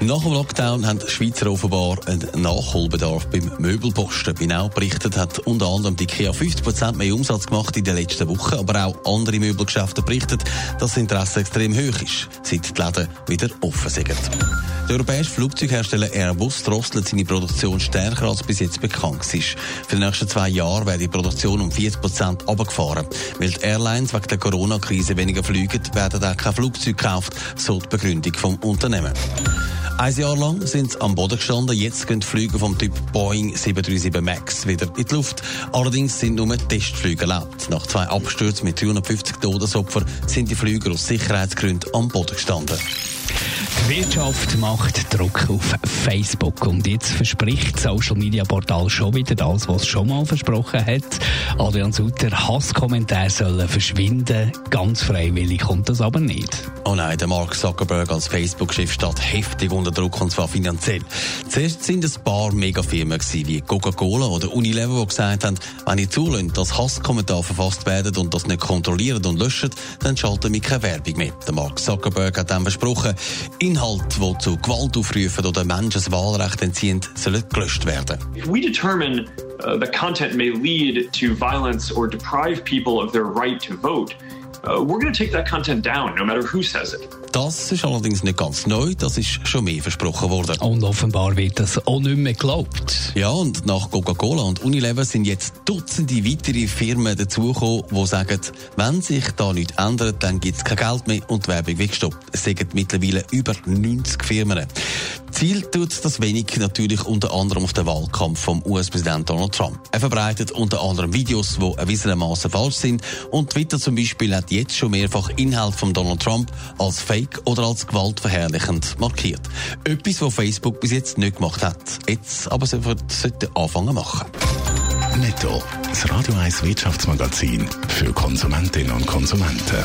Nach dem Lockdown haben die Schweizer offenbar einen Nachholbedarf beim Möbelposten. Now berichtet hat unter anderem die IKEA 50% mehr Umsatz gemacht in den letzten Wochen, aber auch andere Möbelgeschäfte berichten, dass das Interesse extrem hoch ist, seit die Läden wieder offen sind. Der europäische Flugzeughersteller Airbus drosselt seine Produktion stärker als bis jetzt bekannt ist. Für die nächsten zwei Jahre wird die Produktion um 40 Prozent runtergefahren. Weil die Airlines wegen der Corona-Krise weniger fliegen, werden auch kein Flugzeug gekauft, so die Begründung vom Unternehmen. Ein Jahr lang sind sie am Boden gestanden. Jetzt gehen die Flüge vom Typ Boeing 737 MAX wieder in die Luft. Allerdings sind nur Testflüge erlaubt. Nach zwei Abstürzen mit 350 Todesopfern sind die Flüge aus Sicherheitsgründen am Boden gestanden. Die Wirtschaft macht Druck auf Facebook und jetzt verspricht das Social Media Portal schon wieder das, was es schon mal versprochen hat. Adrian Sutter, Hasskommentare sollen verschwinden. Ganz freiwillig kommt das aber nicht. Oh nein, der Mark Zuckerberg als Facebook-Chef steht heftig unter Druck und zwar finanziell. Zuerst sind es ein paar Megafirmen wie Coca-Cola oder Unilever, die gesagt haben, wenn ihr zulässt, dass Hasskommentare verfasst werden und das nicht kontrollieren und löschen, dann schalten wir keine Werbung mehr. Der Mark Zuckerberg hat dann versprochen, Die zu Gewalt aufrufen oder Menschen das Wahlrecht entziehen, sollen gelöscht werden. If we determine uh, that content may lead to violence or deprive people of their right to vote, uh, we're going to take that content down, no matter who says it. Das ist allerdings nicht ganz neu, das ist schon mehr versprochen worden. Und offenbar wird das auch nicht mehr geglaubt. Ja, und nach Coca-Cola und Unilever sind jetzt Dutzende weitere Firmen dazugekommen, die sagen, wenn sich da nichts ändert, dann gibt es kein Geld mehr und die Werbung wird gestoppt. Es sind mittlerweile über 90 Firmen. Ziel tut das wenig natürlich unter anderem auf den Wahlkampf vom US-Präsidenten Donald Trump. Er verbreitet unter anderem Videos, die erwiesenermaßen falsch sind und Twitter zum Beispiel hat jetzt schon mehrfach Inhalt von Donald Trump als Fake oder als gewaltverherrlichend markiert. Etwas, was Facebook bis jetzt nicht gemacht hat. Jetzt aber sollte anfangen machen. Netto. Das Radio 1 Wirtschaftsmagazin für Konsumentinnen und Konsumenten.